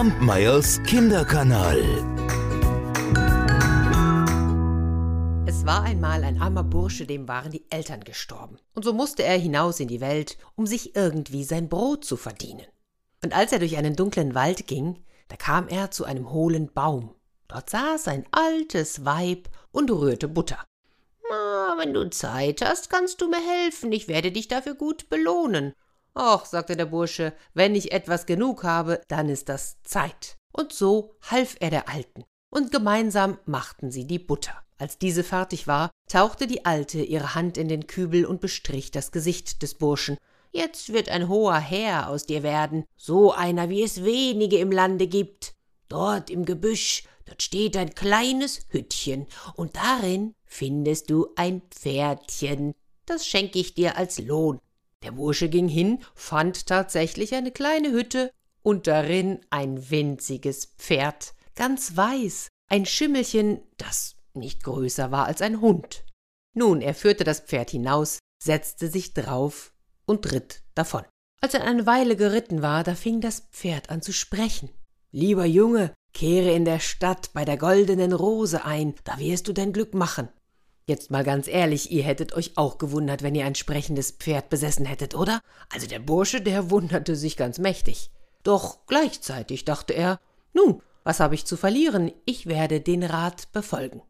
Kampmeyers Kinderkanal. Es war einmal ein armer Bursche, dem waren die Eltern gestorben. Und so musste er hinaus in die Welt, um sich irgendwie sein Brot zu verdienen. Und als er durch einen dunklen Wald ging, da kam er zu einem hohlen Baum. Dort saß ein altes Weib und rührte Butter. Na, wenn du Zeit hast, kannst du mir helfen, ich werde dich dafür gut belohnen. Ach, sagte der Bursche, wenn ich etwas genug habe, dann ist das Zeit. Und so half er der Alten, und gemeinsam machten sie die Butter. Als diese fertig war, tauchte die Alte ihre Hand in den Kübel und bestrich das Gesicht des Burschen. Jetzt wird ein hoher Herr aus dir werden, so einer, wie es wenige im Lande gibt. Dort im Gebüsch, dort steht ein kleines Hüttchen, und darin findest du ein Pferdchen. Das schenke ich dir als Lohn. Der Bursche ging hin, fand tatsächlich eine kleine Hütte und darin ein winziges Pferd, ganz weiß, ein Schimmelchen, das nicht größer war als ein Hund. Nun, er führte das Pferd hinaus, setzte sich drauf und ritt davon. Als er eine Weile geritten war, da fing das Pferd an zu sprechen. Lieber Junge, kehre in der Stadt bei der goldenen Rose ein, da wirst du dein Glück machen. Jetzt mal ganz ehrlich, ihr hättet euch auch gewundert, wenn ihr ein sprechendes Pferd besessen hättet, oder? Also der Bursche, der wunderte sich ganz mächtig. Doch gleichzeitig dachte er, nun, was habe ich zu verlieren? Ich werde den Rat befolgen.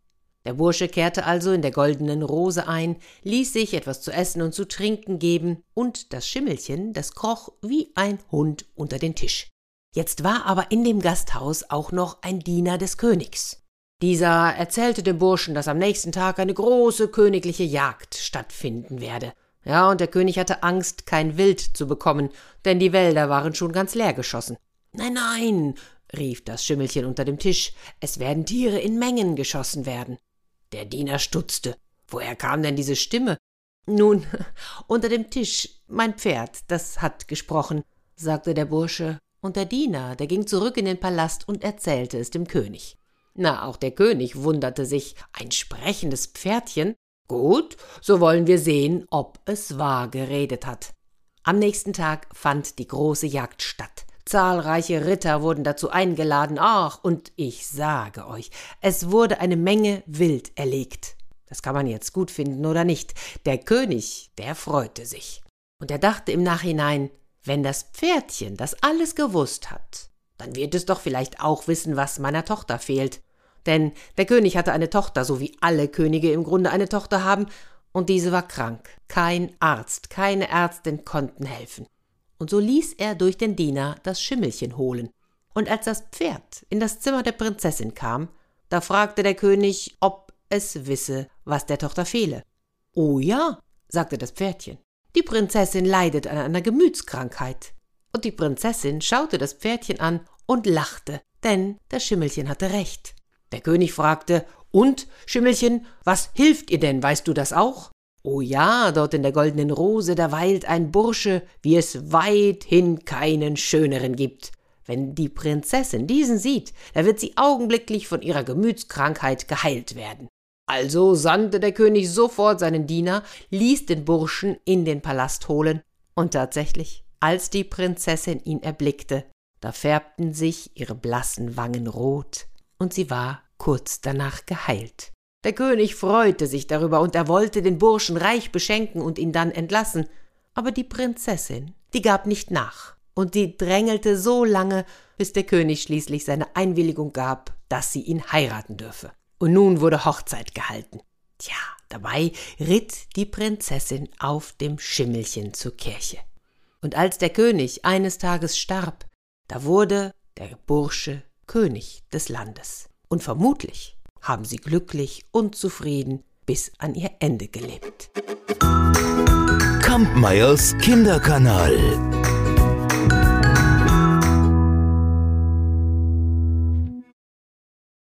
Der Bursche kehrte also in der goldenen Rose ein, ließ sich etwas zu essen und zu trinken geben, und das Schimmelchen, das kroch wie ein Hund unter den Tisch. Jetzt war aber in dem Gasthaus auch noch ein Diener des Königs. Dieser erzählte dem Burschen, dass am nächsten Tag eine große königliche Jagd stattfinden werde. Ja, und der König hatte Angst, kein Wild zu bekommen, denn die Wälder waren schon ganz leer geschossen. Nein, nein, rief das Schimmelchen unter dem Tisch, es werden Tiere in Mengen geschossen werden. Der Diener stutzte. Woher kam denn diese Stimme? Nun, unter dem Tisch, mein Pferd, das hat gesprochen, sagte der Bursche, und der Diener, der ging zurück in den Palast und erzählte es dem König. Na, auch der König wunderte sich. Ein sprechendes Pferdchen? Gut, so wollen wir sehen, ob es wahr geredet hat. Am nächsten Tag fand die große Jagd statt. Zahlreiche Ritter wurden dazu eingeladen. Ach, und ich sage euch, es wurde eine Menge Wild erlegt. Das kann man jetzt gut finden oder nicht. Der König, der freute sich. Und er dachte im Nachhinein, wenn das Pferdchen das alles gewusst hat, dann wird es doch vielleicht auch wissen, was meiner Tochter fehlt. Denn der König hatte eine Tochter, so wie alle Könige im Grunde eine Tochter haben, und diese war krank. Kein Arzt, keine Ärztin konnten helfen. Und so ließ er durch den Diener das Schimmelchen holen. Und als das Pferd in das Zimmer der Prinzessin kam, da fragte der König, ob es wisse, was der Tochter fehle. Oh ja, sagte das Pferdchen. Die Prinzessin leidet an einer Gemütskrankheit. Und die Prinzessin schaute das Pferdchen an und lachte, denn das Schimmelchen hatte recht. Der König fragte, und, Schimmelchen, was hilft ihr denn, weißt du das auch? Oh ja, dort in der goldenen Rose, da weilt ein Bursche, wie es weithin keinen schöneren gibt. Wenn die Prinzessin diesen sieht, da wird sie augenblicklich von ihrer Gemütskrankheit geheilt werden. Also sandte der König sofort seinen Diener, ließ den Burschen in den Palast holen, und tatsächlich, als die Prinzessin ihn erblickte, da färbten sich ihre blassen Wangen rot, und sie war kurz danach geheilt. Der König freute sich darüber, und er wollte den Burschen reich beschenken und ihn dann entlassen. Aber die Prinzessin, die gab nicht nach, und die drängelte so lange, bis der König schließlich seine Einwilligung gab, dass sie ihn heiraten dürfe. Und nun wurde Hochzeit gehalten. Tja, dabei ritt die Prinzessin auf dem Schimmelchen zur Kirche. Und als der König eines Tages starb, da wurde der Bursche König des Landes. Und vermutlich haben sie glücklich und zufrieden bis an ihr Ende gelebt. Kampmeyers Kinderkanal